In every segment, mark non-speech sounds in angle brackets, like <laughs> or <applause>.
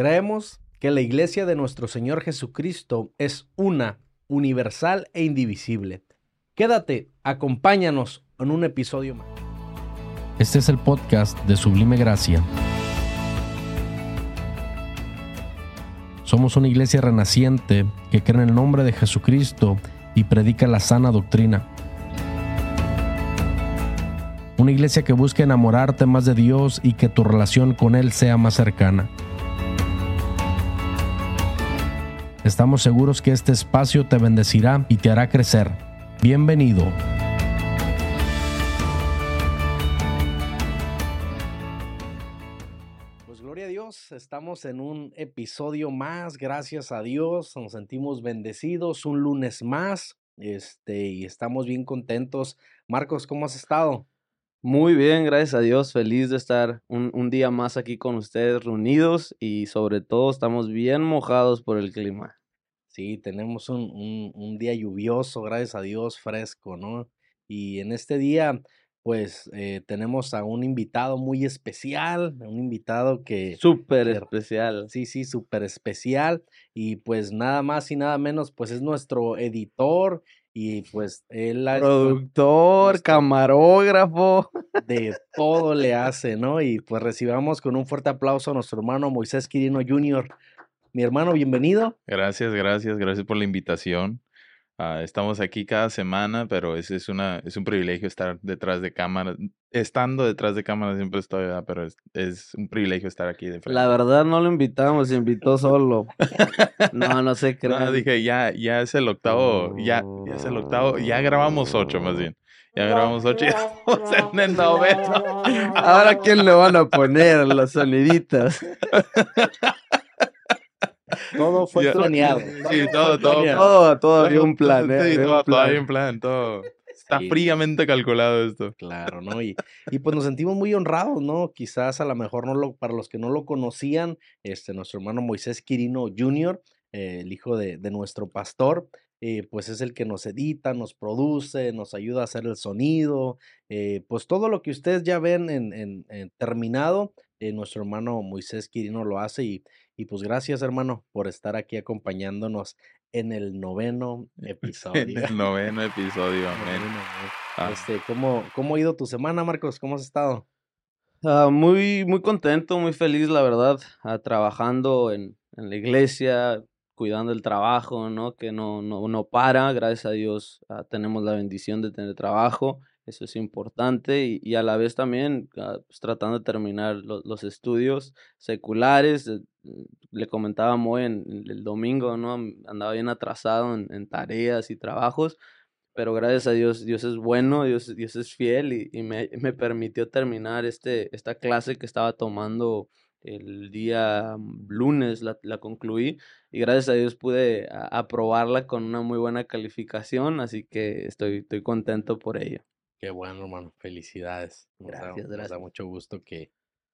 Creemos que la iglesia de nuestro Señor Jesucristo es una, universal e indivisible. Quédate, acompáñanos en un episodio más. Este es el podcast de Sublime Gracia. Somos una iglesia renaciente que cree en el nombre de Jesucristo y predica la sana doctrina. Una iglesia que busca enamorarte más de Dios y que tu relación con Él sea más cercana. Estamos seguros que este espacio te bendecirá y te hará crecer. Bienvenido. Pues gloria a Dios, estamos en un episodio más, gracias a Dios, nos sentimos bendecidos, un lunes más, este, y estamos bien contentos. Marcos, ¿cómo has estado? Muy bien, gracias a Dios, feliz de estar un, un, día más aquí con ustedes reunidos y sobre todo estamos bien mojados por el clima. Sí, tenemos un, un, un día lluvioso, gracias a Dios, fresco, ¿no? Y en este día, pues eh, tenemos a un invitado muy especial, un invitado que... Súper especial. Sí, sí, súper especial. Y pues nada más y nada menos, pues es nuestro editor y pues él... Productor, camarógrafo. <laughs> De todo le hace, ¿no? Y pues recibamos con un fuerte aplauso a nuestro hermano Moisés Quirino Jr. Mi hermano, bienvenido. Gracias, gracias, gracias por la invitación. Uh, estamos aquí cada semana, pero es, es, una, es un privilegio estar detrás de cámara. Estando detrás de cámara siempre estoy, ¿verdad? pero es, es, un privilegio estar aquí de frente. La verdad no lo invitamos, se invitó solo. <laughs> no, no sé creo. No, dije, ya, ya es el octavo, ya, ya es el octavo, ya grabamos ocho más bien. Ya grabamos ocho y <laughs> estamos en el noveno. Ahora, ¿quién le van a poner los soniditos? <laughs> Todo <laughs> fue planeado. Sí, todo, todo. Todo, todo había un plan. ¿eh? Sí, Había todo, un todo plan. hay un plan, todo. Está Sí. fríamente calculado esto. Claro, ¿no? Y, y pues nos sentimos muy honrados, ¿no? Quizás a lo mejor no lo, para los que no lo conocían, este, nuestro hermano Moisés Quirino Jr., eh, el hijo de, de nuestro pastor, eh, pues es el que nos edita, nos produce, nos ayuda a hacer el sonido, eh, pues todo lo que ustedes ya ven en, en- en terminado, eh, nuestro hermano Moisés Quirino lo hace y, y pues gracias hermano por estar aquí acompañándonos en el noveno <laughs> episodio. En el noveno episodio, amén. Ah. Este, ¿cómo, ¿Cómo ha ido tu semana, Marcos? ¿Cómo has estado? Ah, muy, muy contento, muy feliz, la verdad, ah, trabajando en, en la iglesia, cuidando el trabajo, ¿no? Que no, no, no para, gracias a Dios tenemos la bendición de tener trabajo, eso es importante, y, y a la vez también pues, tratando de terminar lo- los estudios seculares. eh, Le comentaba a Moy en, en el domingo, ¿no? Andaba bien atrasado en, en tareas y trabajos, pero gracias a Dios, Dios es bueno, Dios, Dios es fiel y, y me, me permitió terminar este, esta clase que estaba tomando el día mm, lunes, la, la concluí y gracias a Dios pude aprobarla con una muy buena calificación, así que estoy, estoy contento por ello. Qué bueno, hermano. Felicidades. Nos da- Gracias, nos da gracias. mucho gusto que,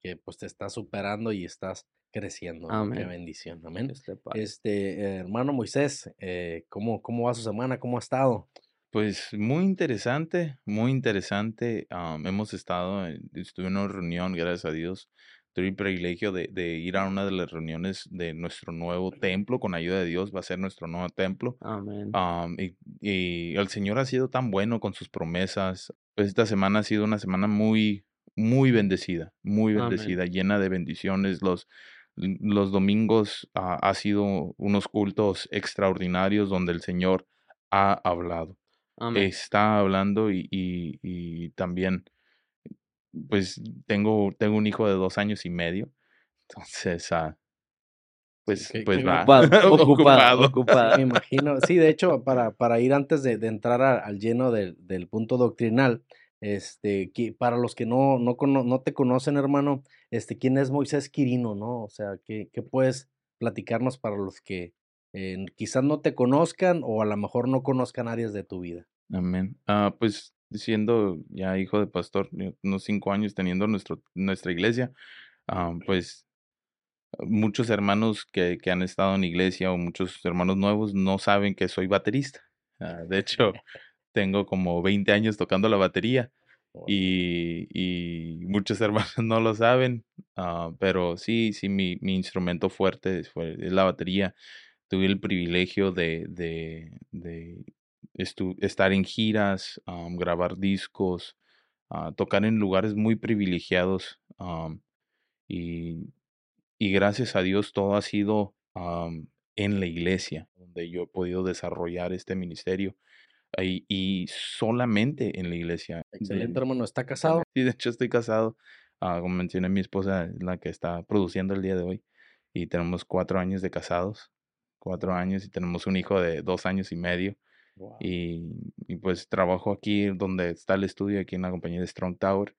que pues te estás superando y estás creciendo. ¿no? Qué Amén. bendición. Amén. Este. Este, eh, hermano Moisés, eh, ¿cómo, ¿cómo va su semana? ¿Cómo ha estado? Pues muy interesante, muy interesante. hemos estado, en- estuve en una reunión, gracias a Dios. Tuve el privilegio de, de ir a una de las reuniones de nuestro nuevo templo, con ayuda de Dios, va a ser nuestro nuevo templo. Amén. Am, y, y el Señor ha sido tan bueno con sus promesas. Pues esta semana ha sido una semana muy, muy bendecida, muy Amén. bendecida, llena de bendiciones. Los, los domingos ah, ha sido unos cultos extraordinarios donde el Señor ha hablado Amén. está hablando y, y, y también, pues tengo, tengo un hijo de dos años y medio, entonces, ah, pues, pues va, Ocupado, <laughs> ocupado, me <laughs> imagino. Sí, de hecho, para, para ir antes de, de entrar a- al lleno del, del punto doctrinal, este, que para los que no, no, no te conocen, hermano, este, ¿quién es Moisés Quirino, no? O sea, ¿qué, qué puedes platicarnos para los que eh, quizás no te conozcan o a lo mejor no conozcan áreas de tu vida? Amén. Ah, pues siendo ya hijo de pastor, unos cinco años teniendo nuestra iglesia, ah, pues muchos hermanos que, que han estado en iglesia o muchos hermanos nuevos no saben que soy baterista. Ah, de hecho, tengo como 20 años tocando la batería y, y, muchos <laughs> hermanos no lo saben, ah, pero sí, sí, mi, mi instrumento fuerte fue, es la batería. Tuve el privilegio de, de, de estar en giras, grabar discos, uh, tocar en lugares muy privilegiados y, y, gracias a Dios todo ha sido en la iglesia, donde yo he podido desarrollar este ministerio y, y solamente en la iglesia. Excelente, hermano. ¿Está casado? Sí, de hecho estoy casado. Uh, como mencioné, mi esposa es la que está produciendo el día de hoy y tenemos cuatro años de casados, cuatro años y tenemos un hijo de dos años y medio. Y, y, pues trabajo aquí donde está el estudio, aquí en la compañía de Strong Tower.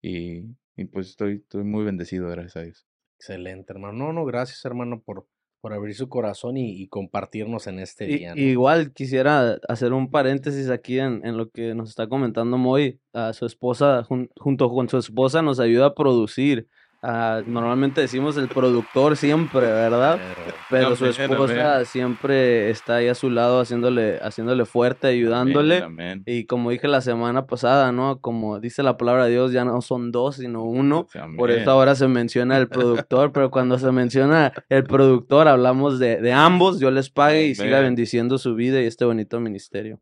Y, y pues estoy, estoy muy bendecido, gracias a Dios. Excelente, hermano. No, no, gracias, hermano, por, por abrir su corazón y, compartirnos en este día. Igual quisiera hacer un paréntesis aquí en, en, lo que nos está comentando Moy. A su esposa, junto con su esposa, nos ayuda a producir. Ah, normalmente decimos el productor siempre, ¿verdad? Pero, su esposa siempre está ahí a su lado haciéndole, haciéndole fuerte, ayudándole. Y como dije la semana pasada, ¿no? Como dice la palabra de Dios, ya no son dos, sino uno. Por eso ahora se menciona el productor, pero cuando se menciona el productor, hablamos de, de ambos. Dios les pague y siga bendiciendo su vida y este bonito ministerio.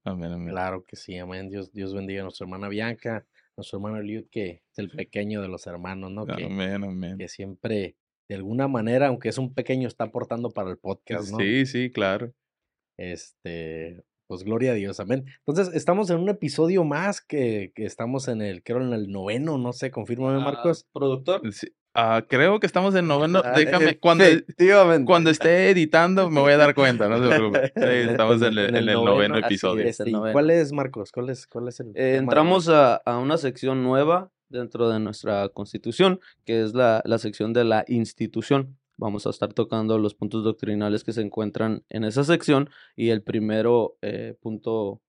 Claro que sí, amén. Dios, Dios bendiga a nuestra hermana Bianca nuestro hermano Liud, que es el pequeño de los hermanos, ¿no? Que, que siempre, de alguna manera, aunque es un pequeño, está aportando para el podcast, ¿no? Sí, sí, claro. Este, pues gloria a Dios, amén. Entonces, estamos en un episodio más que, que estamos en el, creo en el noveno, no sé, confírmame, ah, Marcos. productor. Sí, Ah, creo que estamos en noveno. Ah, Déjame, cuando, cuando esté editando me voy a dar cuenta, no se preocupe. <laughs> estamos en el, noveno, episodio. ¿Cuál es, Marcos? ¿Cuál es, cuál es el eh, entramos a, a, una sección nueva dentro de nuestra constitución, que es la, la sección de la institución. Vamos a estar tocando los puntos doctrinales que se encuentran en esa sección y el primero eh, punto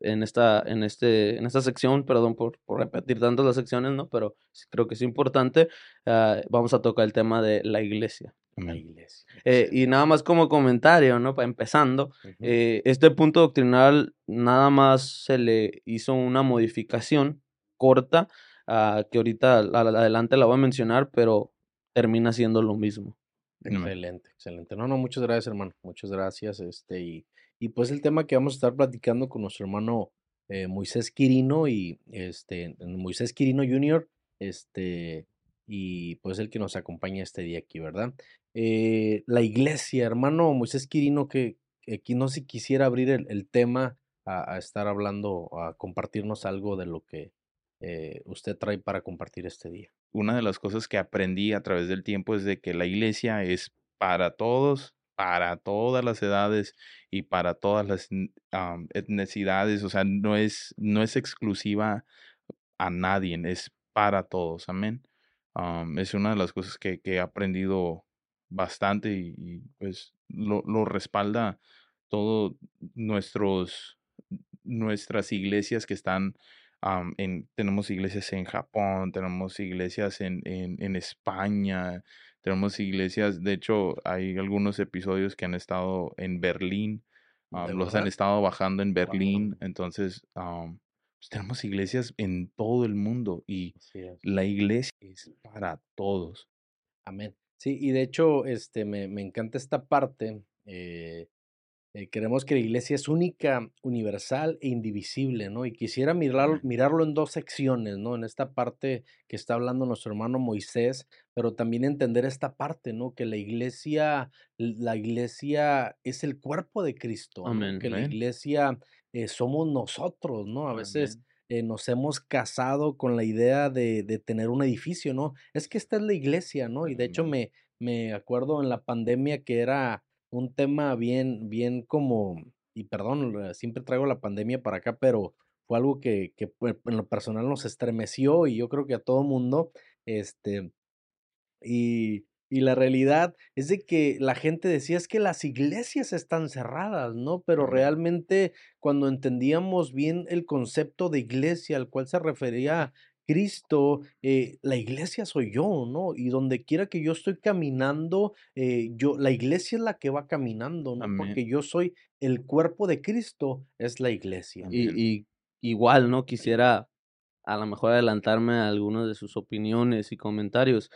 en esta, en este, en esta sección, perdón por, por repetir tantas las secciones, ¿no? Pero creo que es importante. Ah, vamos a tocar el tema de la iglesia. La iglesia. Eh, y nada más como comentario, ¿no? Para empezando, eh, este punto doctrinal nada más se le hizo una modificación corta, uh, que ahorita adelante la voy a mencionar, pero termina siendo lo mismo. Excelente, excelente. No, no, muchas gracias, hermano. Muchas gracias. Este, y y pues el tema que vamos a estar platicando con nuestro hermano eh, Moisés Quirino y este Moisés Quirino Jr. Este, y pues el que nos acompaña este día aquí, ¿verdad? Eh, la iglesia, hermano Moisés Quirino, que aquí no si quisiera abrir el, tema a, estar hablando, a compartirnos algo de lo que eh, usted trae para compartir este día. Una de las cosas que aprendí a través del tiempo es de que la iglesia es para todos, para todas las edades y para todas las etnicidades, o sea, no es, no es exclusiva a nadie, es para todos, amén. es una de las cosas que, he aprendido bastante y, pues lo, lo, respalda todo nuestros nuestras iglesias que están en, tenemos iglesias en Japón, tenemos iglesias en, en, en España, tenemos iglesias, de hecho, hay algunos episodios que han estado en Berlín, ah, los han estado bajando en Berlín, entonces pues, tenemos iglesias en todo el mundo y la iglesia es para todos. Amén. Sí, y de hecho, este, me, me encanta esta parte. Eh, eh, queremos que la iglesia es única, universal e indivisible, ¿no? Y quisiera mirarlo, mirarlo en dos secciones, ¿no? En esta parte que está hablando nuestro hermano Moisés, pero también entender esta parte, ¿no? Que la iglesia, la iglesia es el cuerpo de Cristo, que la iglesia eh, somos nosotros, ¿no? A veces eh, nos hemos casado con la idea de, de, tener un edificio, ¿no? Es que esta es la iglesia, ¿no? Y de hecho me, me acuerdo en la pandemia que era un tema bien, bien como, y perdón, siempre traigo la pandemia para acá, pero fue algo que, que pues, en lo personal nos estremeció y yo creo que a todo mundo, este, y, y la realidad es de que la gente decía es que las iglesias están cerradas, ¿no? Pero realmente cuando entendíamos bien el concepto de iglesia al cual se refería Cristo, eh, la iglesia soy yo, ¿no? Y donde quiera que yo estoy caminando, eh, yo, la iglesia es la que va caminando, ¿no? Porque yo soy el cuerpo de Cristo, es la iglesia. Y, igual, ¿no? Quisiera a lo mejor adelantarme a algunas de sus opiniones y comentarios.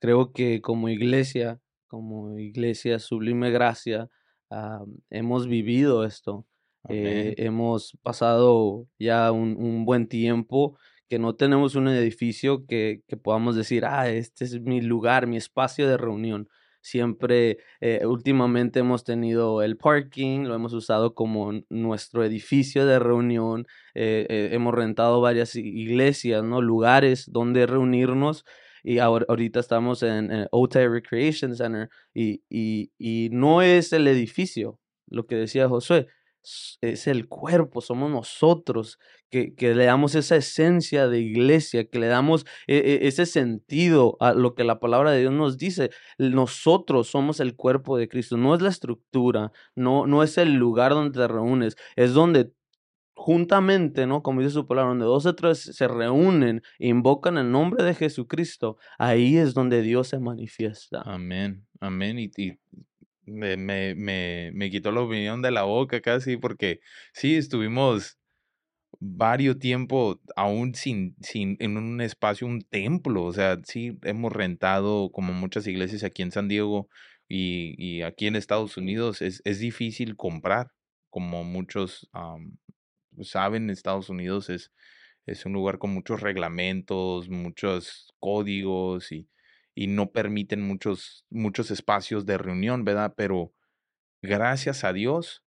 Creo que como iglesia, como iglesia sublime gracia, ah, hemos vivido esto. Eh, hemos pasado ya un, un, buen tiempo que no tenemos un edificio que, que, podamos decir, ah, este es mi lugar, mi espacio de reunión. Siempre, eh, últimamente hemos tenido el parking, lo hemos usado como nuestro edificio de reunión, eh, eh, hemos rentado varias iglesias, ¿no? Lugares donde reunirnos y ahora, ahorita estamos en, en Recreation Center y, y, y no es el edificio, lo que decía Josué, es el cuerpo, somos nosotros, que, que, le damos esa esencia de iglesia, que le damos e, e, ese sentido a lo que la palabra de Dios nos dice. Nosotros somos el cuerpo de Cristo, no es la estructura, no, no es el lugar donde te reúnes, es donde juntamente, ¿no? Como dice su palabra, donde dos o tres se reúnen e invocan el nombre de Jesucristo, ahí es donde Dios se manifiesta. Amén, amén. Y, y me, me, me, quitó la opinión de la boca casi porque sí, estuvimos varios tiempo aún sin, sin, en un espacio, un templo, o sea, sí hemos rentado como muchas iglesias aquí en San Diego y, y aquí en Estados Unidos es, es difícil comprar, como muchos saben, Estados Unidos es, es un lugar con muchos reglamentos, muchos códigos y y no permiten muchos, muchos espacios de reunión, ¿verdad? Pero gracias a Dios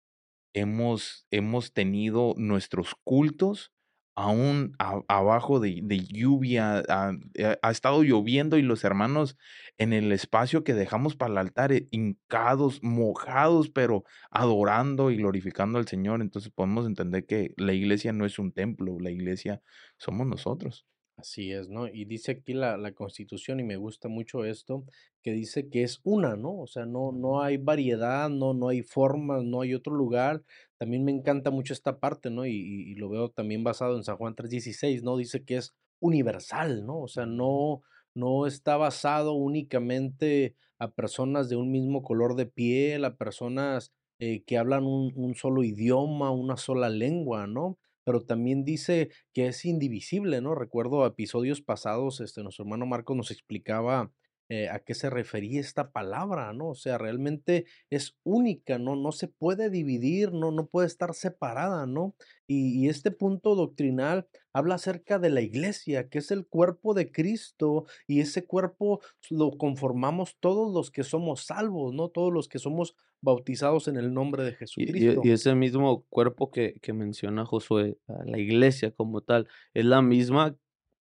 hemos, hemos tenido nuestros cultos aún abajo de, lluvia, ha, estado lloviendo y los hermanos en el espacio que dejamos para el altar, eh, hincados, mojados, pero adorando y glorificando al Señor. Entonces podemos entender que la iglesia no es un templo, la iglesia somos nosotros. Así es, ¿no? Y dice aquí la, la Constitución, y me gusta mucho esto, que dice que es una, ¿no? O sea, no, no hay variedad, no, no hay formas, no hay otro lugar. También me encanta mucho esta parte, ¿no? Y, y lo veo también basado en San Juan 3:16, ¿no? Dice que es universal, ¿no? O sea, no, no está basado únicamente a personas de un mismo color de piel, a personas eh, que hablan un, un solo idioma, una sola lengua, ¿no? Pero también dice que es indivisible, ¿no? Recuerdo episodios pasados, este, nuestro hermano Marco nos explicaba eh, a qué se refería esta palabra, ¿no? O sea, realmente es única, ¿no? No se puede dividir, no, no puede estar separada, ¿no? Y, y, este punto doctrinal habla acerca de la iglesia, que es el cuerpo de Cristo, y ese cuerpo lo conformamos todos los que somos salvos, ¿no? Todos los que somos bautizados en el nombre de Jesucristo. Y, ese mismo cuerpo que, que menciona Josué, la iglesia como tal, es la misma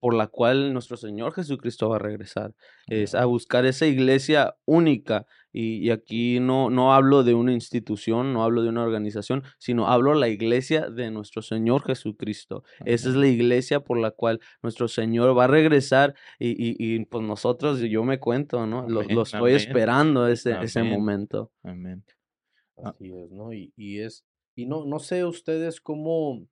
por la cual nuestro Señor Jesucristo va a regresar. Es a buscar esa iglesia única. Y, aquí no, no hablo de una institución, no hablo de una organización, sino hablo de la iglesia de nuestro Señor Jesucristo. Esa es la iglesia por la cual nuestro Señor va a regresar y, y, y pues nosotros, yo me cuento, ¿no? Lo, estoy esperando ese, ese momento. Amén. Ah. Así es, ¿no? Y, y es, y no, no sé ustedes cómo,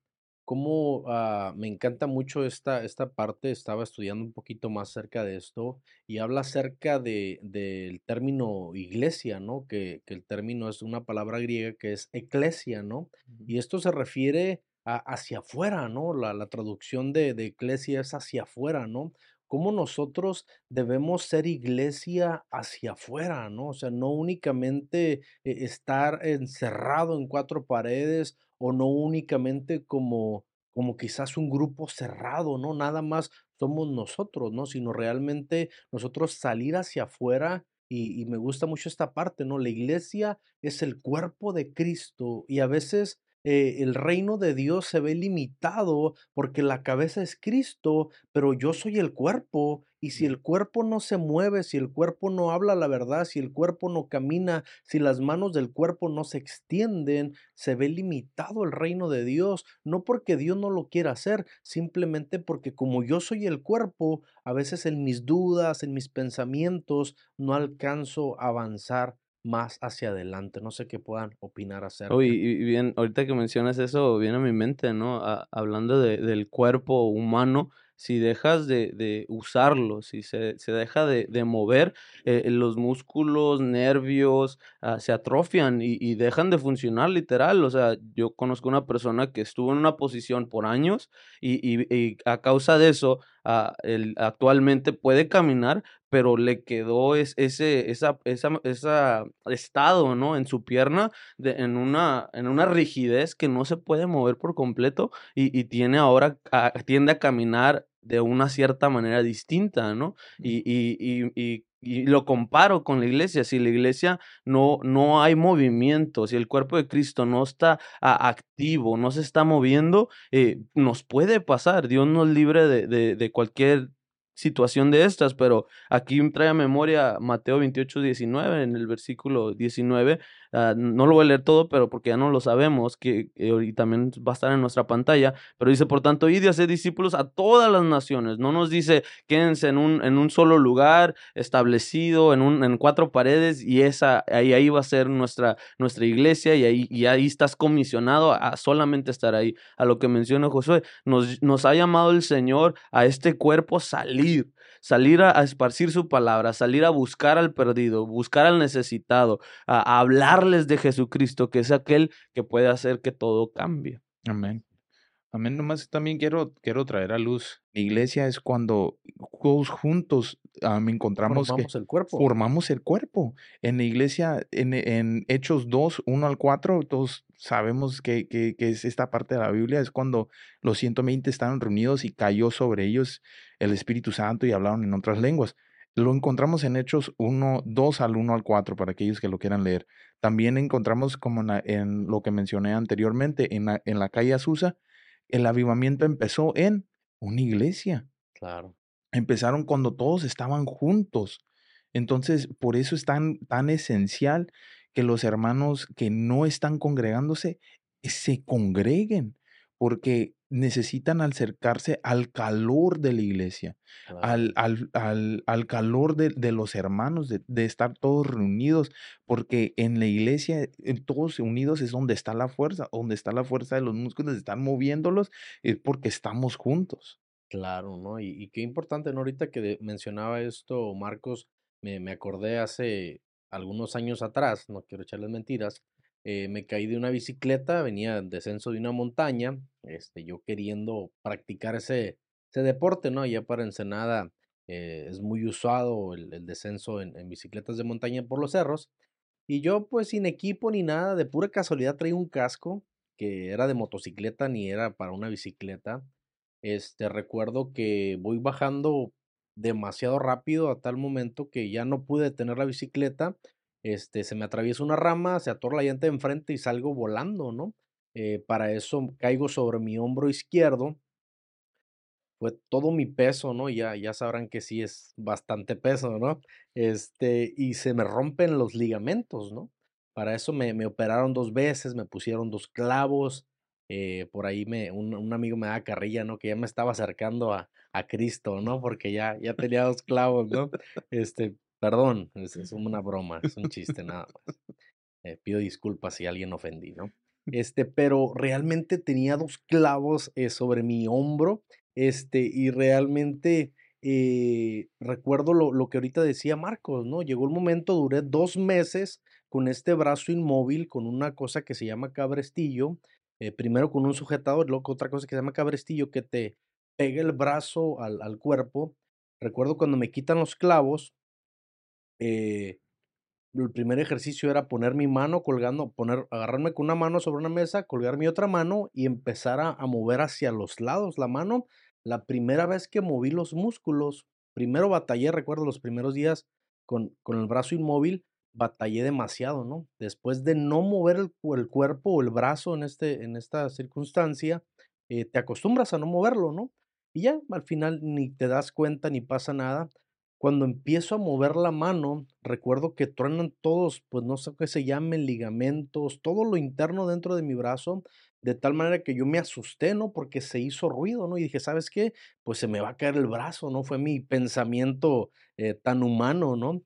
cómo ah, me encanta mucho esta, esta parte, estaba estudiando un poquito más cerca de esto y habla acerca de, del término iglesia, ¿no? Que, que, el término es una palabra griega que es eclesia, ¿no? Y esto se refiere a, hacia afuera, ¿no? La, la traducción de, de eclesia es hacia afuera, ¿no? Cómo nosotros debemos ser iglesia hacia afuera, ¿no? O sea, no únicamente eh, estar encerrado en cuatro paredes o no únicamente como como quizás un grupo cerrado, ¿no? Nada más somos nosotros, ¿no? Sino realmente nosotros salir hacia afuera y, y me gusta mucho esta parte, ¿no? La iglesia es el cuerpo de Cristo y a veces eh, el reino de Dios se ve limitado porque la cabeza es Cristo, pero yo soy el cuerpo. Y si el cuerpo no se mueve, si el cuerpo no habla la verdad, si el cuerpo no camina, si las manos del cuerpo no se extienden, se ve limitado el reino de Dios. No porque Dios no lo quiera hacer, simplemente porque como yo soy el cuerpo, a veces en mis dudas, en mis pensamientos, no alcanzo a avanzar más hacia adelante. No sé qué puedan opinar acerca. Uy, y bien, ahorita que mencionas eso, viene a mi mente, ¿no? hablando de, del cuerpo humano, si dejas de, de usarlo, si se, se deja de, de mover, eh, los músculos, nervios, ah, se atrofian y, y dejan de funcionar literal. O sea, yo conozco una persona que estuvo en una posición por años y, y- y a causa de eso, él actualmente puede caminar, pero le quedó es, ese esa, esa, esa estado, ¿no? En su pierna, de, en, una, en una rigidez que no se puede mover por completo y, y tiene ahora, a- tiende a caminar de una cierta manera distinta, ¿no? Y, y, y, y, y lo comparo con la iglesia. Si la iglesia no, no hay movimiento, si el cuerpo de Cristo no está activo, no se está moviendo, eh, nos puede pasar. Dios nos libre de, de, de cualquier situación de estas, pero aquí trae a memoria Mateo 28, 19, en el versículo 19. ah, no lo voy a leer todo, pero porque ya no lo sabemos, que eh, y también va a estar en nuestra pantalla, pero dice, por tanto, id y hacer discípulos a todas las naciones. No nos dice, quédense en un, en un solo lugar establecido, en, un, en cuatro paredes, y esa, ahí, ahí va a ser nuestra, nuestra iglesia, y ahí, y ahí estás comisionado a, solamente estar ahí. A lo que menciona Josué, nos, nos ha llamado el Señor a este cuerpo salir, salir a, esparcir su palabra, salir a buscar al perdido, buscar al necesitado, a hablarles de Jesucristo, que es aquel que puede hacer que todo cambie. Amén. Amén. Nomás también quiero, quiero traer a luz. La iglesia es cuando todos juntos am, encontramos que Formamos el cuerpo. formamos el cuerpo. En la iglesia, en, en Hechos 2, 1 al 4, todos sabemos que, que, que es esta parte de la Biblia, es cuando los 120 estaban reunidos y cayó sobre ellos el Espíritu Santo y hablaron en otras lenguas. Lo encontramos en Hechos 1, 2 al 1 al 4 para aquellos que lo quieran leer. También encontramos como en, la- en lo que mencioné anteriormente, en la, en la calle Azusa, el avivamiento empezó en una iglesia. Claro. Empezaron cuando todos estaban juntos. Entonces, por eso es tan, tan esencial que los hermanos que no están congregándose eh, se congreguen, porque necesitan acercarse al calor de la iglesia, al, al, al, al calor de, de los hermanos, de, de estar todos reunidos, porque en la iglesia, en todos unidos es donde está la fuerza, donde está la fuerza de los músculos, están moviéndolos, es porque estamos juntos. Claro, ¿no? Y, y qué importante, ¿no? Ahorita que mencionaba esto, Marcos, me, me acordé hace algunos años atrás, no quiero echarles mentiras, eh, me caí de una bicicleta, venía en descenso de una montaña, este, yo queriendo practicar ese, ese deporte, ¿no? Ya para Ensenada eh, es muy usado el, el descenso en, en bicicletas de montaña por los cerros, y yo pues sin equipo ni nada, de pura casualidad traía un casco que era de motocicleta ni era para una bicicleta. Este, recuerdo que voy bajando demasiado rápido a tal momento que ya no pude detener la bicicleta. Este, se me atraviesa una rama, se atora la llanta de enfrente y salgo volando, ¿no? Eh, para eso caigo sobre mi hombro izquierdo. Fue todo mi peso, ¿no? Ya, ya sabrán que sí es bastante peso, ¿no? Este, y se me rompen los ligamentos, ¿no? Para eso me, me operaron dos veces, me pusieron dos clavos, eh, por ahí me, un, un amigo me daba carrilla, ¿no? Que ya me estaba acercando a, a Cristo, ¿no? Porque ya, ya tenía dos clavos, ¿no? <laughs> Este, perdón, es, es una broma, es un chiste nada más. Eh, pido disculpas si alguien ofendí, ¿no? <laughs> Este, pero realmente tenía dos clavos eh, sobre mi hombro, este, y realmente eh, recuerdo lo, lo que ahorita decía Marcos, ¿no? Llegó el momento, duré dos meses con este brazo inmóvil, con una cosa que se llama cabrestillo, eh, primero con un sujetador, luego con otra cosa que se llama cabrestillo, que te pega el brazo al, al cuerpo. Recuerdo cuando me quitan los clavos, eh, el primer ejercicio era poner mi mano colgando, poner, agarrarme con una mano sobre una mesa, colgar mi otra mano y empezar a, mover hacia los lados la mano. La primera vez que moví los músculos, primero batallé, recuerdo los primeros días con, con el brazo inmóvil, batallé demasiado, ¿no? Después de no mover el cuerpo o el brazo en, este, en esta circunstancia, eh, te acostumbras a no moverlo, ¿no? Y ya, al final ni te das cuenta ni pasa nada. Cuando empiezo a mover la mano, recuerdo que truenan todos, pues no sé qué se llamen, ligamentos, todo lo interno dentro de mi brazo, de tal manera que yo me asusté, ¿no? Porque se hizo ruido, ¿no? Y dije, ¿sabes qué? Pues se me va a caer el brazo, ¿no? Fue mi pensamiento eh, tan humano, ¿no?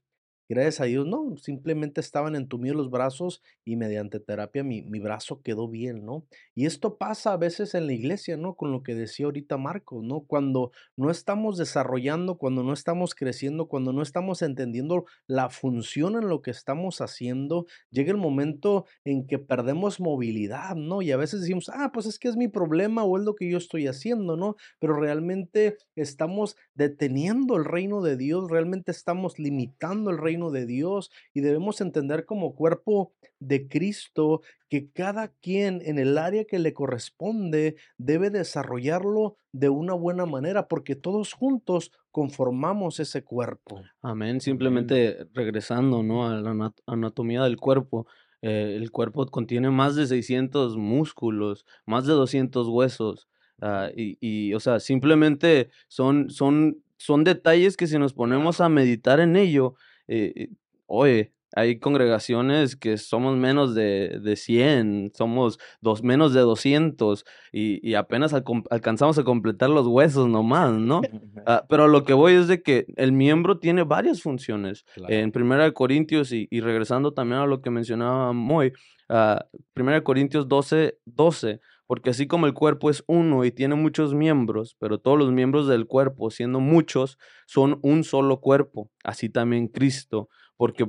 Gracias a Dios, no, simplemente estaban entumidos los brazos y mediante terapia mi, mi brazo quedó bien, ¿no? Y esto pasa a veces en la iglesia, ¿no? Con lo que decía ahorita Marco, ¿no? Cuando no estamos desarrollando, cuando no estamos creciendo, cuando no estamos entendiendo la función en lo que estamos haciendo, llega el momento en que perdemos movilidad, ¿no? Y a veces decimos, ah, pues es que es mi problema o es lo que yo estoy haciendo, ¿no? Pero realmente estamos deteniendo el reino de Dios, realmente estamos limitando el reino de Dios y debemos entender como cuerpo de Cristo que cada quien en el área que le corresponde debe desarrollarlo de una buena manera porque todos juntos conformamos ese cuerpo. Amén. Simplemente regresando, ¿no? A la anatomía del cuerpo. Eh, el cuerpo contiene más de 600 músculos, más de 200 huesos. Ah, y, y, o sea, simplemente son, son, son detalles que si nos ponemos a meditar en ello, eh, eh, oye, hay congregaciones que somos menos de, de 100, somos dos, menos de 200 y, y apenas alcanzamos a completar los huesos nomás, ¿no? <laughs> Ah, pero lo que voy es de que el miembro tiene varias funciones. En Primera de Corintios y, y, regresando también a lo que mencionaba Moy, uh, Primera de Corintios 12, 12, porque así como el cuerpo es uno y tiene muchos miembros, pero todos los miembros del cuerpo, siendo muchos, son un solo cuerpo, así también Cristo, porque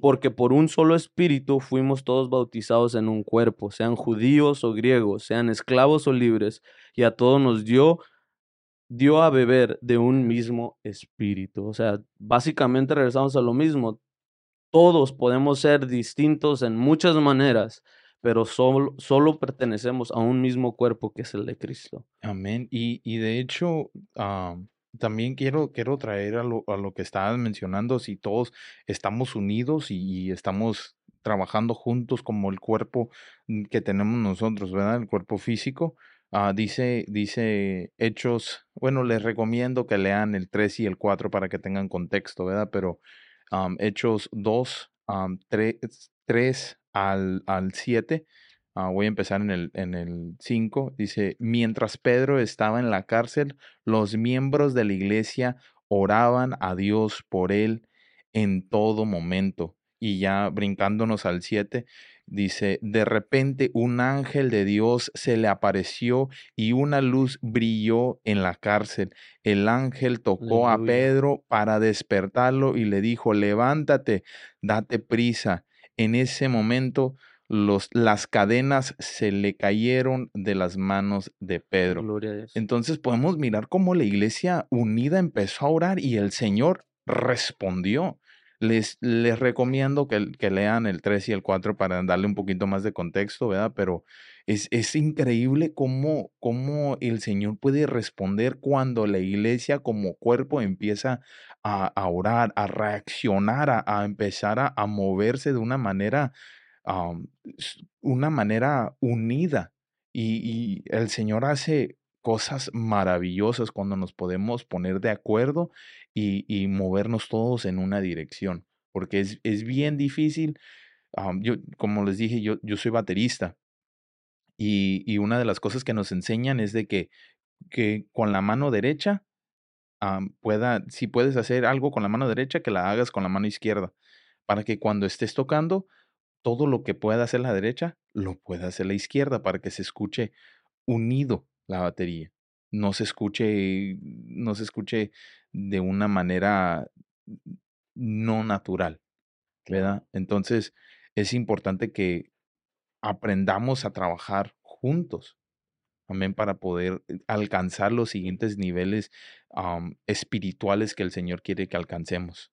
porque por un solo espíritu fuimos todos bautizados en un cuerpo, sean judíos o griegos, sean esclavos o libres, y a todos nos dio dio a beber de un mismo espíritu. O sea, básicamente regresamos a lo mismo. Todos podemos ser distintos en muchas maneras, pero solo, solo pertenecemos a un mismo cuerpo que es el de Cristo. Amén. Y, y de hecho, también quiero, quiero traer a lo, a lo que estabas mencionando, si todos estamos unidos y, estamos trabajando juntos como el cuerpo mm, que tenemos nosotros, ¿verdad? El cuerpo físico. Ah, dice, dice Hechos, bueno, les recomiendo que lean el 3 y el 4 para que tengan contexto, ¿verdad? Pero Hechos 2, 3, al, al 7 Ah, voy a empezar en el, en el 5. Dice, mientras Pedro estaba en la cárcel, los miembros de la iglesia oraban a Dios por él en todo momento. Y ya brincándonos al 7, dice, de repente un ángel de Dios se le apareció y una luz brilló en la cárcel. El ángel tocó a Pedro para despertarlo y le dijo, levántate, date prisa. En ese momento los, las cadenas se le cayeron de las manos de Pedro. Entonces podemos mirar cómo la iglesia unida empezó a orar y el Señor respondió. Les, les recomiendo que, que, lean el 3 y el 4 para darle un poquito más de contexto, ¿verdad? Pero es, es increíble cómo, cómo, el Señor puede responder cuando la iglesia como cuerpo empieza a, a orar, a reaccionar, a, empezar a, moverse de una manera una manera unida y, el Señor hace cosas maravillosas cuando nos podemos poner de acuerdo y, movernos todos en una dirección, porque es, es bien difícil. yo, como les dije, yo, yo soy baterista y, una de las cosas que nos enseñan es de que con la mano derecha pueda, si puedes hacer algo con la mano derecha, que la hagas con la mano izquierda, para que cuando estés tocando todo lo que pueda hacer la derecha, lo pueda hacer la izquierda para que se escuche unido la batería. No se escuche, no se escuche de una manera no natural, ¿verdad? Entonces, es importante que aprendamos a trabajar juntos, amén, para poder eh, alcanzar los siguientes niveles espirituales que el Señor quiere que alcancemos.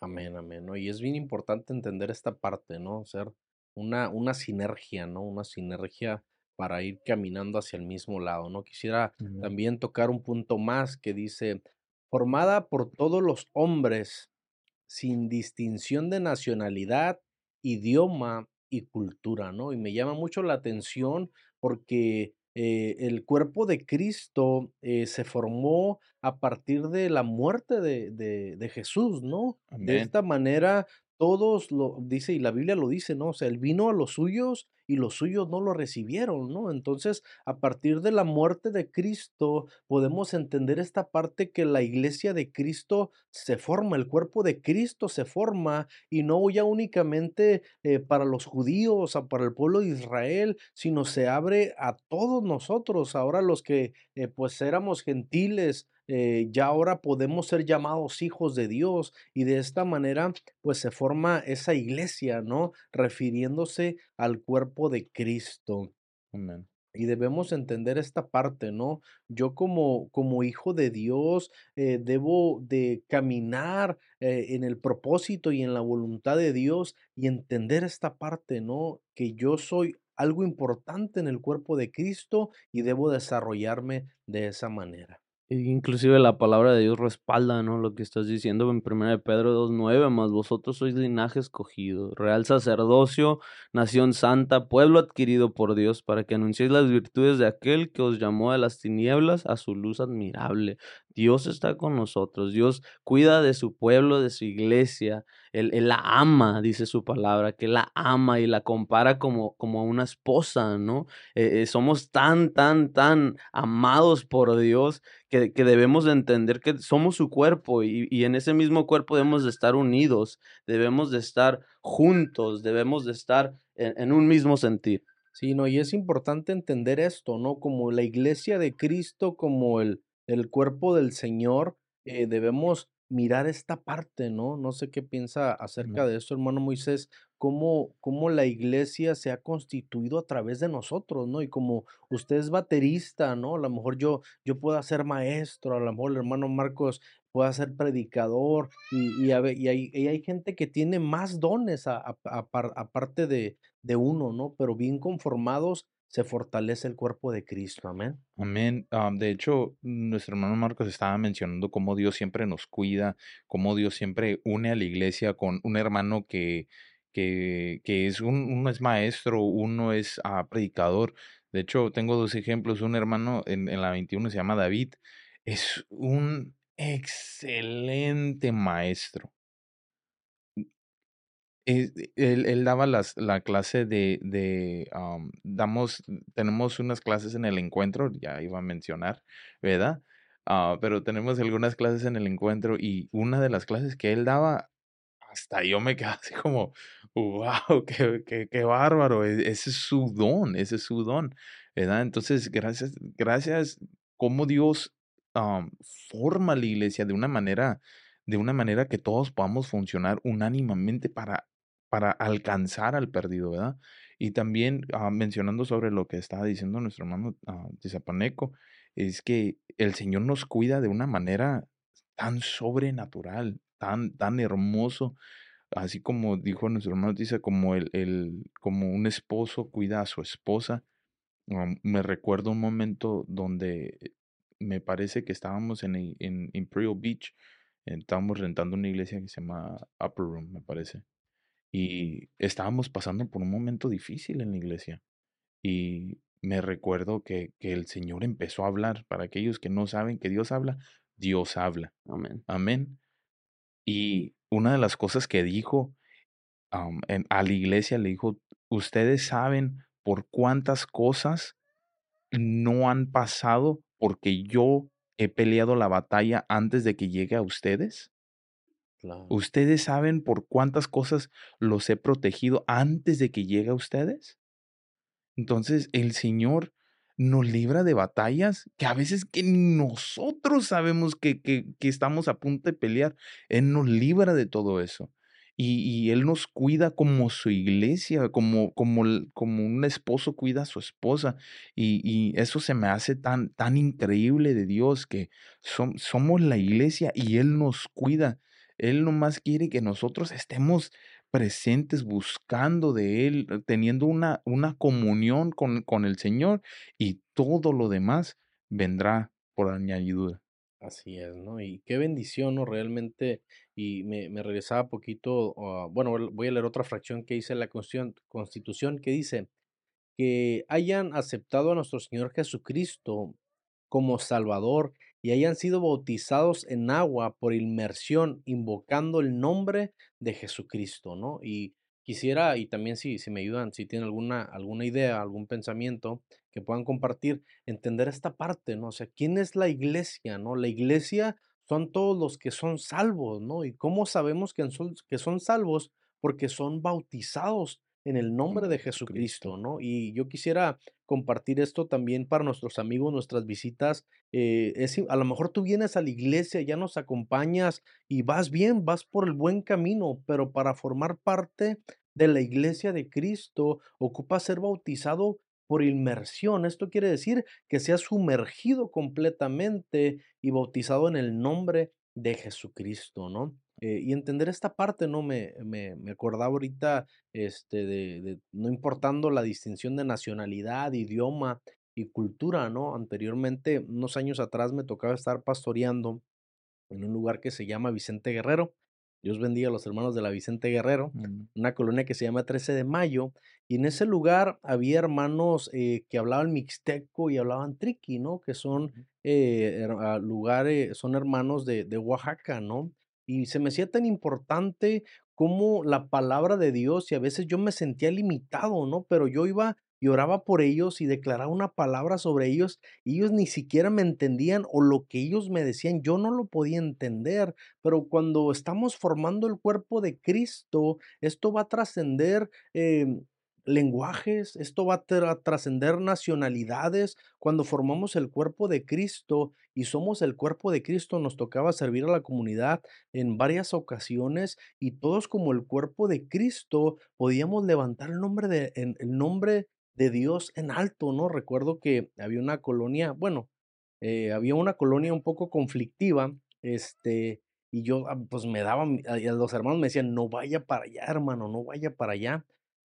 Amén, amén, ¿no? Y es bien importante entender esta parte, ¿no? Ser una, una sinergia, ¿no? Una sinergia para ir caminando hacia el mismo lado, ¿no? Quisiera también tocar un punto más que dice, formada por todos los hombres, sin distinción de nacionalidad, idioma y cultura, ¿no? Y me llama mucho la atención porque eh, el cuerpo de Cristo eh, se formó a partir de la muerte de, de, Jesús, ¿no? De esta manera todos lo dice y la Biblia lo dice, ¿no? O sea, él vino a los suyos y los suyos no lo recibieron, ¿no? Entonces, a partir de la muerte de Cristo, podemos entender esta parte que la iglesia de Cristo se forma, el cuerpo de Cristo se forma y no ya únicamente eh, para los judíos o para el pueblo de Israel, sino se abre a todos nosotros, ahora los que eh, pues éramos gentiles, eh, ya ahora podemos ser llamados hijos de Dios y de esta manera pues se forma esa iglesia, ¿no? Refiriéndose al cuerpo de Cristo. Amén. Y debemos entender esta parte, ¿no? Yo como, como hijo de Dios eh, debo de caminar eh, en el propósito y en la voluntad de Dios y entender esta parte, ¿no? Que yo soy algo importante en el cuerpo de Cristo y debo desarrollarme de esa manera. Inclusive la palabra de Dios respalda, ¿no? Lo que estás diciendo en 1 Pedro 2.9, más vosotros sois linaje escogido, real sacerdocio, nación santa, pueblo adquirido por Dios, para que anunciéis las virtudes de aquel que os llamó de las tinieblas a su luz admirable. Dios está con nosotros, Dios cuida de su pueblo, de su iglesia, Él, la ama, dice su palabra, que la ama y la compara como, como a una esposa, ¿no? Eh, eh, somos tan, tan, tan amados por Dios que, que, debemos de entender que somos su cuerpo y, y, en ese mismo cuerpo debemos de estar unidos, debemos de estar juntos, debemos de estar en, en un mismo sentir. Sí, no, y es importante entender esto, ¿no? Como la iglesia de Cristo, como el el cuerpo del Señor, eh, debemos mirar esta parte, ¿no? No sé qué piensa acerca de esto, hermano Moisés, cómo, cómo la iglesia se ha constituido a través de nosotros, ¿no? Y como usted es baterista, ¿no? A lo mejor yo, yo puedo ser maestro, a lo mejor el hermano Marcos pueda ser predicador, y, y, hay, y hay, gente que tiene más dones aparte de, de uno, ¿no? Pero bien conformados se fortalece el cuerpo de Cristo. Amén. Amén. de hecho, nuestro hermano Marcos estaba mencionando cómo Dios siempre nos cuida, cómo Dios siempre une a la iglesia con un hermano que, que, que es un, uno es maestro, uno es ah, predicador. De hecho, tengo dos ejemplos. Un hermano en, en la 21 se llama David. Es un excelente maestro él, daba las, la clase de, de damos, tenemos unas clases en el encuentro, ya iba a mencionar, ¿verdad? Ah, pero tenemos algunas clases en el encuentro y una de las clases que él daba, hasta yo me quedé así como, wow, qué, qué, qué bárbaro, e, ese es su don, ese es su don, ¿verdad? Entonces, gracias, gracias, cómo Dios forma la iglesia de una manera de una manera que todos podamos funcionar unánimamente para para alcanzar al perdido, ¿verdad? Y también ah, mencionando sobre lo que estaba diciendo nuestro hermano uh, Tizapaneco, es que el Señor nos cuida de una manera tan sobrenatural, tan, tan hermoso, así como dijo nuestro hermano dice como, el, como un esposo cuida a su esposa. me recuerdo un momento donde me parece que estábamos en, en Imperial Beach, estábamos rentando una iglesia que se llama Upper Room, me parece. Y estábamos pasando por un momento difícil en la iglesia. Y me recuerdo que, que el Señor empezó a hablar. Para aquellos que no saben que Dios habla, Dios habla. Amén. Amén. Y una de las cosas que dijo a la iglesia, le dijo, ustedes saben por cuántas cosas no han pasado porque yo he peleado la batalla antes de que llegue a ustedes. ¿Ustedes saben por cuántas cosas los he protegido antes de que llegue a ustedes? Entonces, el Señor nos libra de batallas que a veces que nosotros sabemos que, que, que, estamos a punto de pelear. Él nos libra de todo eso. Y, y Él nos cuida como su iglesia, como, como, como un esposo cuida a su esposa. Y, y, eso se me hace tan, tan increíble de Dios, que somos la iglesia y Él nos cuida. Él nomás quiere que nosotros estemos presentes buscando de Él, eh, teniendo una, una comunión con, con el Señor y todo lo demás vendrá por añadidura. Así es, ¿no? Y qué bendición, ¿no? Realmente, y me, me regresaba poquito, uh, bueno, voy a leer otra fracción que dice la Constitución, que dice que hayan aceptado a nuestro Señor Jesucristo como Salvador y hayan sido bautizados en agua por inmersión, invocando el nombre de Jesucristo, ¿no? Y quisiera, y también si, si me ayudan, si tienen alguna, alguna idea, algún pensamiento que puedan compartir, entender esta parte, ¿no? O sea, ¿quién es la iglesia, no? La iglesia son todos los que son salvos, ¿no? ¿Y cómo sabemos que son, que son salvos? Porque son bautizados en el nombre de Jesucristo, ¿no? Y yo quisiera compartir esto también para nuestros amigos, nuestras visitas. Eh, es, a lo mejor tú vienes a la iglesia, ya nos acompañas y vas bien, vas por el buen camino, pero para formar parte de la iglesia de Cristo, ocupa ser bautizado por inmersión. Esto quiere decir que seas sumergido completamente y bautizado en el nombre de Jesucristo, ¿no? Eh, y entender esta parte, ¿no? Me, me, me acordaba ahorita, este, de, de, no importando la distinción de nacionalidad, idioma y cultura, ¿no? Anteriormente, unos años atrás, me tocaba estar pastoreando en un lugar que se llama Vicente Guerrero. Dios bendiga a los hermanos de la Vicente Guerrero, una colonia que se llama 13 de Mayo, y en ese lugar había hermanos eh, que hablaban mixteco y hablaban triqui, ¿no? Que son eh, lugares, son hermanos de, de Oaxaca, ¿no? Y se me hacía tan importante como la palabra de Dios y a veces yo me sentía limitado, ¿no? Pero yo iba y oraba por ellos y declaraba una palabra sobre ellos y ellos ni siquiera me entendían o lo que ellos me decían yo no lo podía entender, pero cuando estamos formando el cuerpo de Cristo, esto va a trascender eh, lenguajes, esto va a trascender nacionalidades. Cuando formamos el cuerpo de Cristo y somos el cuerpo de Cristo, nos tocaba servir a la comunidad en varias ocasiones y todos como el cuerpo de Cristo podíamos levantar el nombre de, el nombre de Dios en alto, ¿no? Recuerdo que había una colonia, bueno, eh, había una colonia un poco conflictiva, este, y yo ah, pues me daban, los hermanos me decían, no vaya para allá, hermano, no vaya para allá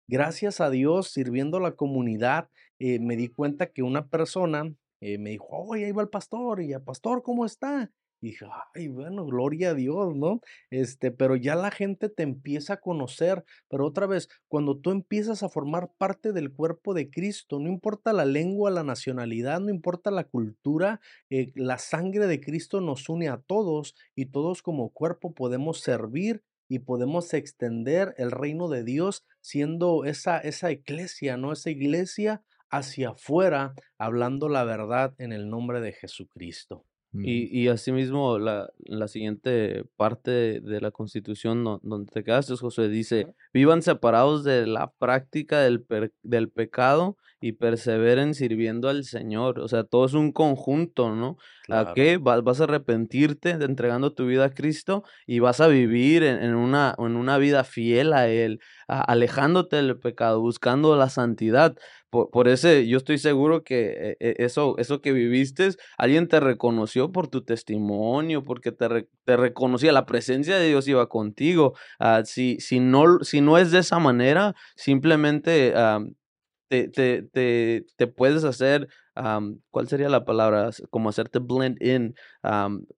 gracias a Dios, sirviendo a la comunidad, eh, me di cuenta que una persona eh, me dijo, oye, ahí va el pastor, y el pastor, ¿cómo está? Y dije, ay, bueno, gloria a Dios, ¿no? Este, pero ya la gente te empieza a conocer, pero otra vez, cuando tú empiezas a formar parte del cuerpo de Cristo, no importa la lengua, la nacionalidad, no importa la cultura, eh, la sangre de Cristo nos une a todos y todos como cuerpo podemos servir y podemos extender el reino de Dios siendo esa, esa iglesia, ¿no? Esa iglesia hacia afuera, hablando la verdad en el nombre de Jesucristo. Y, y asimismo, la, la siguiente parte de, la constitución donde te quedaste, José, dice, vivan separados de la práctica del, del pecado y perseveren sirviendo al Señor. O sea, todo es un conjunto, ¿no? ¿A qué? Vas, a arrepentirte de entregando tu vida a Cristo y vas a vivir en, una, en una vida fiel a Él, alejándote del pecado, buscando la santidad. Por, por, ese, yo estoy seguro que eh, eh, eso, eso que viviste, alguien te reconoció por tu testimonio, porque te, te reconocía, la presencia de Dios iba contigo. Uh, si, si, no, si no es de esa manera, simplemente te, te, te, te puedes hacer, ¿cuál sería la palabra? Como hacerte blend in,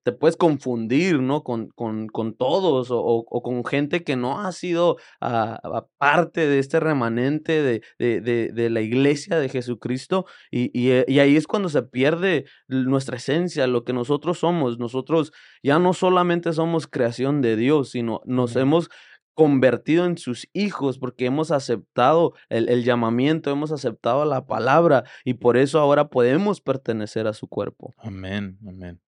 te puedes confundir, ¿no? Con, con, con todos o, o, con gente que no ha sido uh, parte de este remanente de, de, de, de, la iglesia de Jesucristo y, y, eh, y ahí es cuando se pierde nuestra esencia, lo que nosotros somos. Nosotros ya no solamente somos creación de Dios, sino nos hemos convertido en sus hijos porque hemos aceptado el, el, llamamiento, hemos aceptado la palabra y por eso ahora podemos pertenecer a su cuerpo. Amén, amén.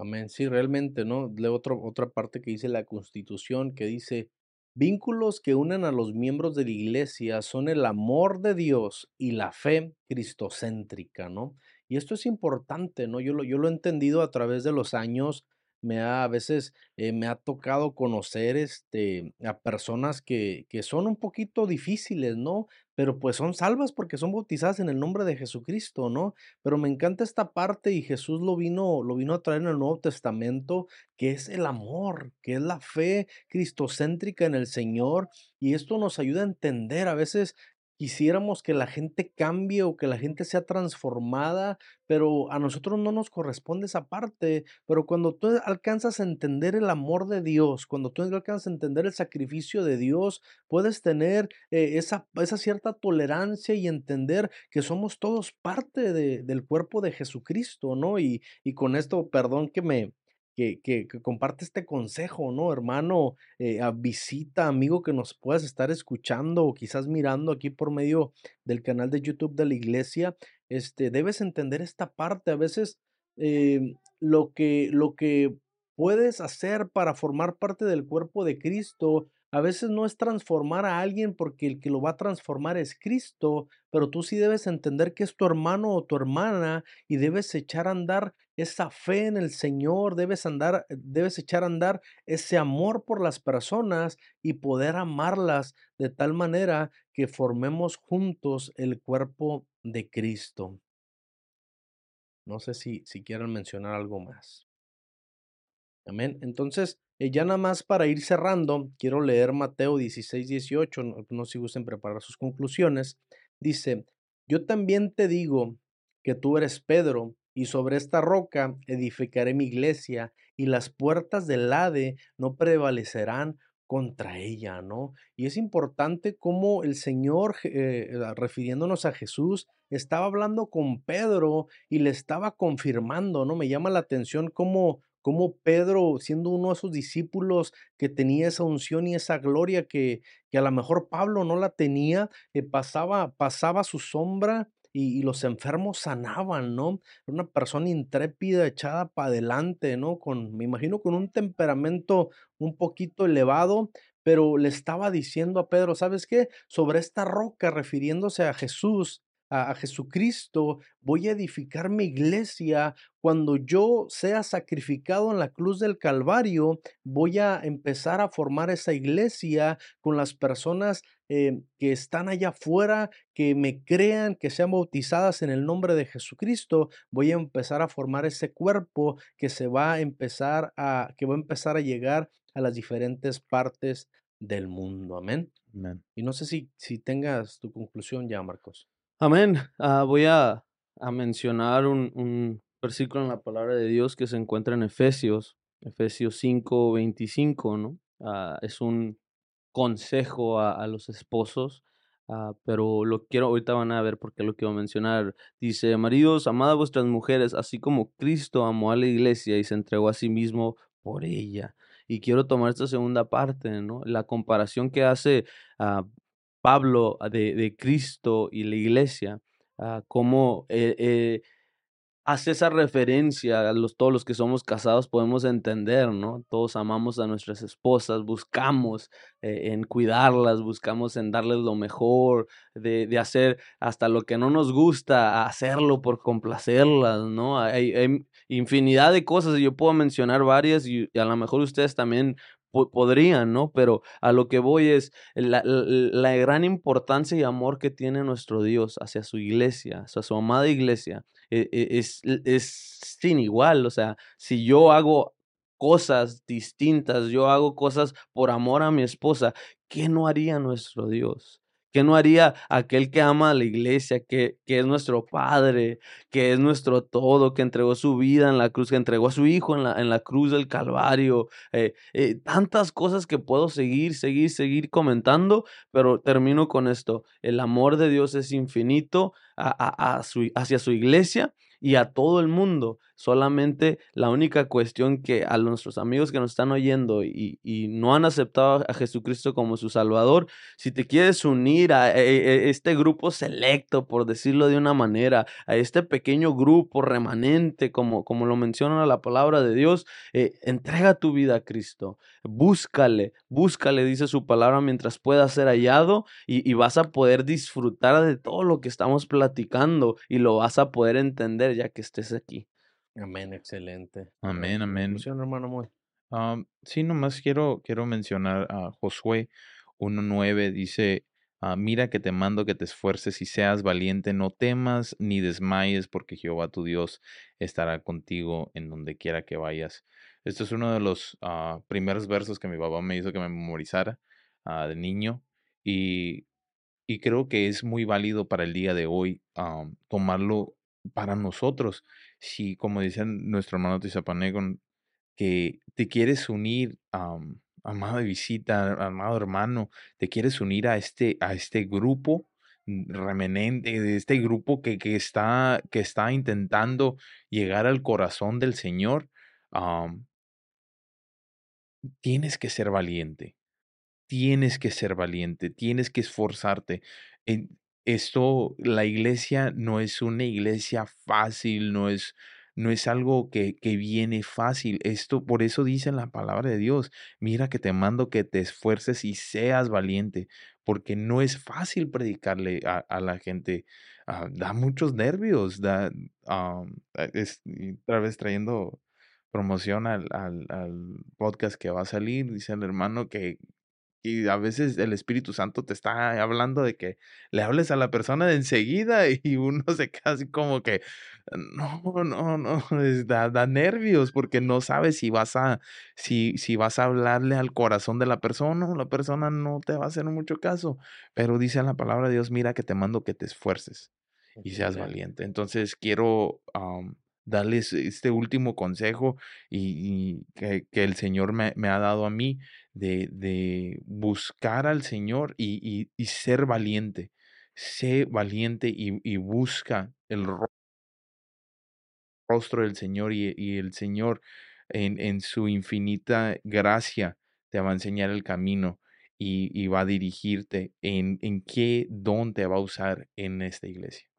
Amén, sí, realmente, ¿no? Leo otro, otra parte que dice la constitución, que dice, vínculos que unen a los miembros de la iglesia son el amor de Dios y la fe cristocéntrica, ¿no? Y esto es importante, ¿no? Yo lo, yo lo he entendido a través de los años me ha, a veces eh, me ha tocado conocer este, a personas que, que son un poquito difíciles, ¿no? Pero pues son salvas porque son bautizadas en el nombre de Jesucristo, ¿no? Pero me encanta esta parte y Jesús lo vino, lo vino a traer en el Nuevo Testamento, que es el amor, que es la fe cristocéntrica en el Señor. Y esto nos ayuda a entender a veces quisiéramos que la gente cambie o que la gente sea transformada, pero a nosotros no nos corresponde esa parte. Pero cuando tú alcanzas a entender el amor de Dios, cuando tú alcanzas a entender el sacrificio de Dios, puedes tener eh, esa, esa, cierta tolerancia y entender que somos todos parte de, del cuerpo de Jesucristo, ¿no? Y, y con esto, perdón que me, que, comparte este consejo, ¿no? Hermano, eh, visita, amigo que nos puedas estar escuchando o quizás mirando aquí por medio del canal de YouTube de la iglesia, este, debes entender esta parte. A veces em, lo, que, lo que puedes hacer para formar parte del cuerpo de Cristo a veces no es transformar a alguien porque el que lo va a transformar es Cristo, pero tú sí debes entender que es tu hermano o tu hermana y debes echar a andar esa fe en el Señor, debes andar debes echar a andar ese amor por las personas y poder amarlas de tal manera que formemos juntos el cuerpo de Cristo. No sé si si quieran mencionar algo más. Amén. Entonces, eh, ya nada más para ir cerrando, quiero leer Mateo 16, 18, no, no si gusten preparar sus conclusiones. Dice, yo también te digo que tú eres Pedro, y sobre esta roca edificaré mi iglesia, y las puertas del Hade no prevalecerán contra ella, ¿no? Y es importante cómo el Señor, eh, refiriéndonos a Jesús, estaba hablando con Pedro y le estaba confirmando, ¿no? Me llama la atención cómo como Pedro, siendo uno de esos discípulos que tenía esa unción y esa gloria que, que a lo mejor Pablo no la tenía, eh, pasaba, pasaba su sombra y, los enfermos sanaban, ¿no? Una persona intrépida, echada para adelante, ¿no? Con, me imagino con un temperamento un poquito elevado, pero le estaba diciendo a Pedro, ¿sabes qué? Sobre esta roca, refiriéndose a Jesús, a, Jesucristo, voy a edificar mi iglesia. Cuando yo sea sacrificado en la cruz del Calvario, voy a empezar a formar esa iglesia con las personas eh, que están allá afuera, que me crean, que sean bautizadas en el nombre de Jesucristo. Voy a empezar a formar ese cuerpo que se va a empezar a, que va a empezar a llegar a las diferentes partes del mundo. Amén. Amén. Y no sé si, si tengas tu conclusión ya, Marcos. Amén. Ah, voy a, mencionar un, versículo en la palabra de Dios que se encuentra en Efesios, Efesios 5, 25, ¿no? Ah, es un consejo a, los esposos, ah, pero lo quiero, ahorita van a ver por qué lo quiero mencionar. Dice, maridos, amad a vuestras mujeres, así como Cristo amó a la iglesia y se entregó a sí mismo por ella. Y quiero tomar esta segunda parte, ¿no? La comparación que hace Pablo ah, de, de Cristo y la iglesia, uh, cómo eh, eh, hace esa referencia a los, todos los que somos casados podemos entender, ¿no? Todos amamos a nuestras esposas, buscamos eh, en cuidarlas, buscamos en darles lo mejor, de, de, hacer hasta lo que no nos gusta, hacerlo por complacerlas, ¿no? Hay, infinidad de cosas, yo puedo mencionar varias y, y a lo mejor ustedes también podrían, ¿no? Pero a lo que voy es la, gran importancia y amor que tiene nuestro Dios hacia su iglesia, hacia su amada iglesia, e, e, es, es sin igual. O sea, si yo hago cosas distintas, yo hago cosas por amor a mi esposa, ¿qué no haría nuestro Dios? ¿Qué no haría aquel que ama a la iglesia, que, que, es nuestro Padre, que es nuestro todo, que entregó su vida en la cruz, que entregó a su Hijo en la, en la cruz del Calvario? Eh, eh, tantas cosas que puedo seguir, seguir, seguir comentando, pero termino con esto. El amor de Dios es infinito a, su, hacia su iglesia y a todo el mundo. Solamente la única cuestión que a nuestros amigos que nos están oyendo y, no han aceptado a Jesucristo como su Salvador, si te quieres unir a, e, e, este grupo selecto, por decirlo de una manera, a este pequeño grupo remanente, como, como lo menciona la palabra de Dios, eh, entrega tu vida a Cristo. Búscale, búscale, dice su palabra, mientras pueda ser hallado y, y vas a poder disfrutar de todo lo que estamos platicando y lo vas a poder entender ya que estés aquí. Amén, excelente. Amén, amén. hermano muy. sí, nomás quiero, quiero mencionar a Josué 1.9, dice, ah, mira que te mando que te esfuerces y seas valiente, no temas ni desmayes, porque Jehová tu Dios estará contigo en donde quiera que vayas. Este es uno de los ah, primeros versos que mi papá me hizo que me memorizara ah, de niño y, y, creo que es muy válido para el día de hoy tomarlo para nosotros, si como dice nuestro hermano Tizapanegon, que te quieres unir, a amado de visita, amado hermano, te quieres unir a este, a este grupo remanente, de este grupo que, que, está, que está intentando llegar al corazón del Señor, tienes que ser valiente. Tienes que ser valiente, tienes que esforzarte. Esto, la iglesia no es una iglesia fácil, no es, no es algo que, que, viene fácil. Esto, por eso dice la palabra de Dios, mira que te mando que te esfuerces y seas valiente, porque no es fácil predicarle a, la gente. Ah, da muchos nervios, da, es, otra vez trayendo promoción al, al, al, podcast que va a salir, dice el hermano que y a veces el Espíritu Santo te está hablando de que le hables a la persona de enseguida <laughs> y uno se queda así como que, no, no, no, <laughs> da, da, nervios porque no sabes si vas a, si, si vas a hablarle al corazón de la persona o la persona no te va a hacer mucho caso. Pero dice la palabra de Dios, mira que te mando que te esfuerces y seas valiente. Entonces quiero darles este último consejo y, que, el Señor me, ha dado a mí de, buscar al Señor y, ser valiente. Sé valiente y, busca el rostro del Señor y, el Señor en, en, su infinita gracia te va a enseñar el camino y, va a dirigirte en, en qué don te va a usar en esta iglesia.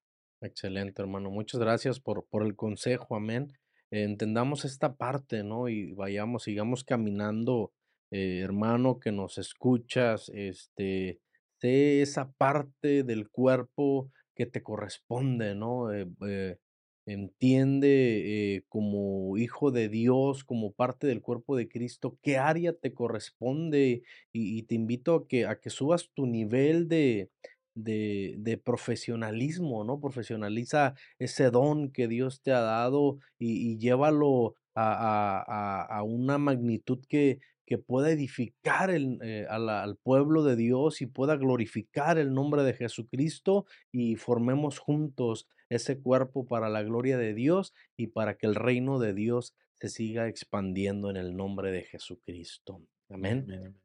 Excelente, hermano. Muchas gracias por, por el consejo, amén. entendamos esta parte, ¿no? Y vayamos, sigamos caminando, eh, hermano, que nos escuchas, este, sé esa parte del cuerpo que te corresponde, ¿no? Eh, eh, entiende como hijo de Dios, como parte del cuerpo de Cristo, qué área te corresponde y, y te invito a que, a que subas tu nivel de, de, de, profesionalismo, ¿no? Profesionaliza ese don que Dios te ha dado y, llévalo a, a, una magnitud que, que pueda edificar el, eh, al pueblo de Dios y pueda glorificar el nombre de Jesucristo y formemos juntos ese cuerpo para la gloria de Dios y para que el reino de Dios se siga expandiendo en el nombre de Jesucristo. Amén.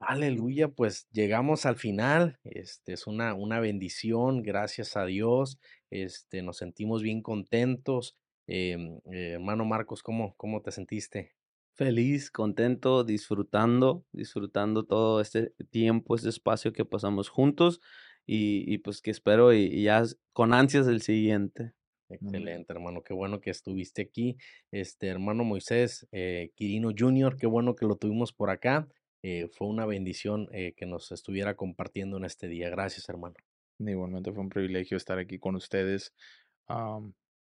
Aleluya, pues llegamos al final. Este es una, una bendición, gracias a Dios. Este, nos sentimos bien contentos. Em, eh, hermano Marcos, ¿cómo, ¿cómo te sentiste? Feliz, contento, disfrutando, disfrutando todo este tiempo, este espacio que pasamos juntos y, pues que espero y, ya con ansias el siguiente. Excelente, hermano. Qué bueno que estuviste aquí. Este hermano Moisés eh, Quirino Jr., qué bueno que lo tuvimos por acá. Eh, fue una bendición eh, que nos estuviera compartiendo en este día. Gracias, hermano. Igualmente fue un privilegio estar aquí con ustedes.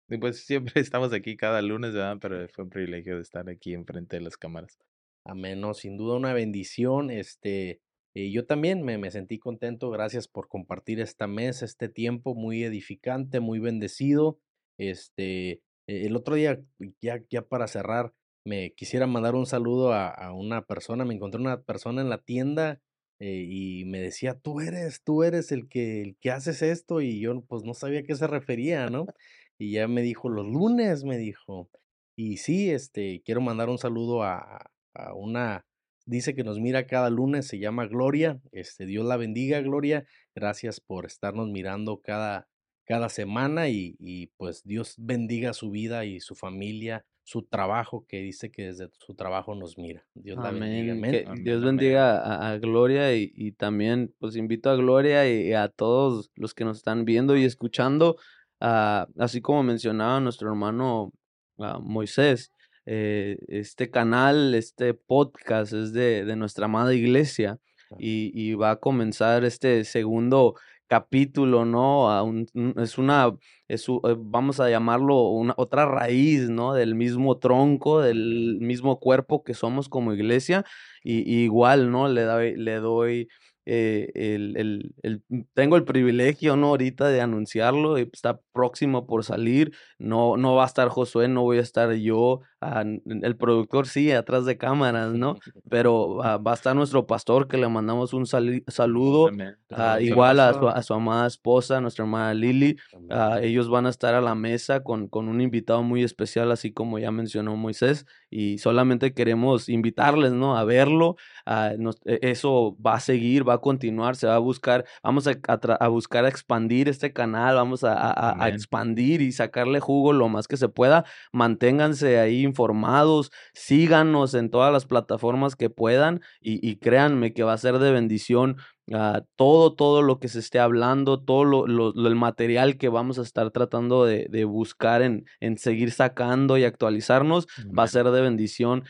y pues siempre <laughs> estamos aquí cada lunes, ¿verdad? Pero fue un privilegio de estar aquí enfrente de las cámaras. Amén, no, sin duda una bendición. Este, eh, yo también me, me, sentí contento. Gracias por compartir esta mesa, este tiempo muy edificante, muy bendecido. Este, el otro día, ya, ya para cerrar, me quisiera mandar un saludo a, una persona, me encontré una persona en la tienda eh, y me decía, tú eres, tú eres el que, el que haces esto y yo pues no sabía a qué se refería, ¿no? Y ya me dijo, los lunes, me dijo. Y sí, este, quiero mandar un saludo a, a una, dice que nos mira cada lunes, se llama Gloria, este, Dios la bendiga, Gloria, gracias por estarnos mirando cada, cada semana y, y pues Dios bendiga su vida y su familia, su trabajo, que dice que desde su trabajo nos mira. Dios la bendiga. Amén. Dios bendiga a, Gloria y, también pues invito a Gloria y, a todos los que nos están viendo y escuchando, uh, así como mencionaba nuestro hermano uh, Moisés. Eh, este canal, este podcast es de, de nuestra amada iglesia y, y, va a comenzar este segundo capítulo, ¿no? A un, es una, es, eh, vamos a llamarlo una otra raíz, ¿no? Del mismo tronco, del mismo cuerpo que somos como iglesia. Y, igual, ¿no? Le doy, le doy eh, el, el, el, mm, tengo el privilegio, ¿no? Ahorita de anunciarlo, está próximo por salir, no, no va a estar Josué, no voy a estar yo, ah, el productor sí, atrás de cámaras, ¿no? Pero va a estar nuestro pastor, que le mandamos un saludo, ah, igual a su, a su, amada esposa, nuestra hermana Lili, ah, ellos van a estar a la mesa con, con un invitado muy especial, así como ya mencionó Moisés, y solamente queremos invitarles, ¿no? A verlo. E, eso va a seguir, va a continuar, se va a buscar, vamos a, a, buscar expandir este canal, vamos a, a, expandir y sacarle jugo lo más que se pueda. Manténganse ahí informados, síganos en todas las plataformas que puedan y, y créanme que va a ser de bendición Ah, todo, todo lo que se esté hablando, todo lo, el material que vamos a estar tratando de, de buscar en, en, seguir sacando y actualizarnos, va a ser de bendición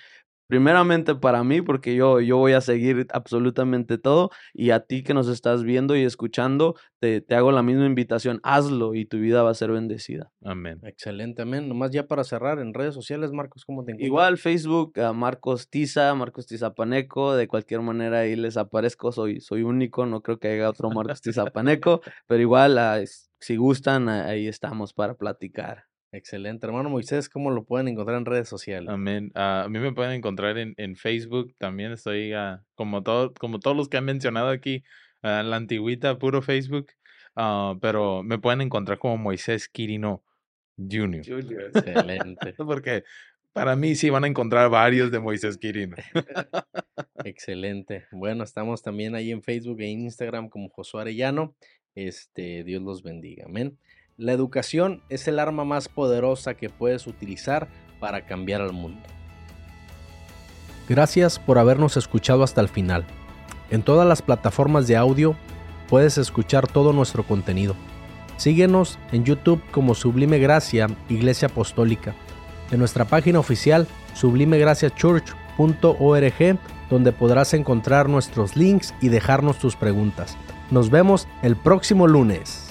primeramente para mí, porque yo, yo voy a seguir absolutamente todo, y a ti que nos estás viendo y escuchando, te, te, hago la misma invitación, hazlo y tu vida va a ser bendecida. Amén. Excelente, amén. Nomás ya para cerrar, en redes sociales, Marcos, ¿cómo te encuentras? Igual, Facebook, Marcos Tiza, Marcos Tizapaneco, de cualquier manera ahí les aparezco, soy, soy único, no creo que haya otro Marcos <laughs> Tizapaneco, pero igual, ah, si gustan, ahí estamos para platicar. Excelente. Hermano Moisés, ¿cómo lo pueden encontrar en redes sociales? Amén. Ah, a mí me pueden encontrar en, en Facebook. También estoy, uh, como, todo, como todos los que han mencionado aquí, uh, la antigüita, puro Facebook. pero me pueden encontrar como Moisés Quirino Jr. Junior. Excelente. <laughs> Porque para mí sí van a encontrar varios de Moisés Quirino. <laughs> Excelente. Bueno, estamos también ahí en Facebook e Instagram como Josué Arellano. Este, Dios los bendiga. Amén. La educación es el arma más poderosa que puedes utilizar para cambiar al mundo. Gracias por habernos escuchado hasta el final. En todas las plataformas de audio puedes escuchar todo nuestro contenido. Síguenos en YouTube como Sublime Gracia Iglesia Apostólica, en nuestra página oficial sublimegraciachurch.org, donde podrás encontrar nuestros links y dejarnos tus preguntas. Nos vemos el próximo lunes.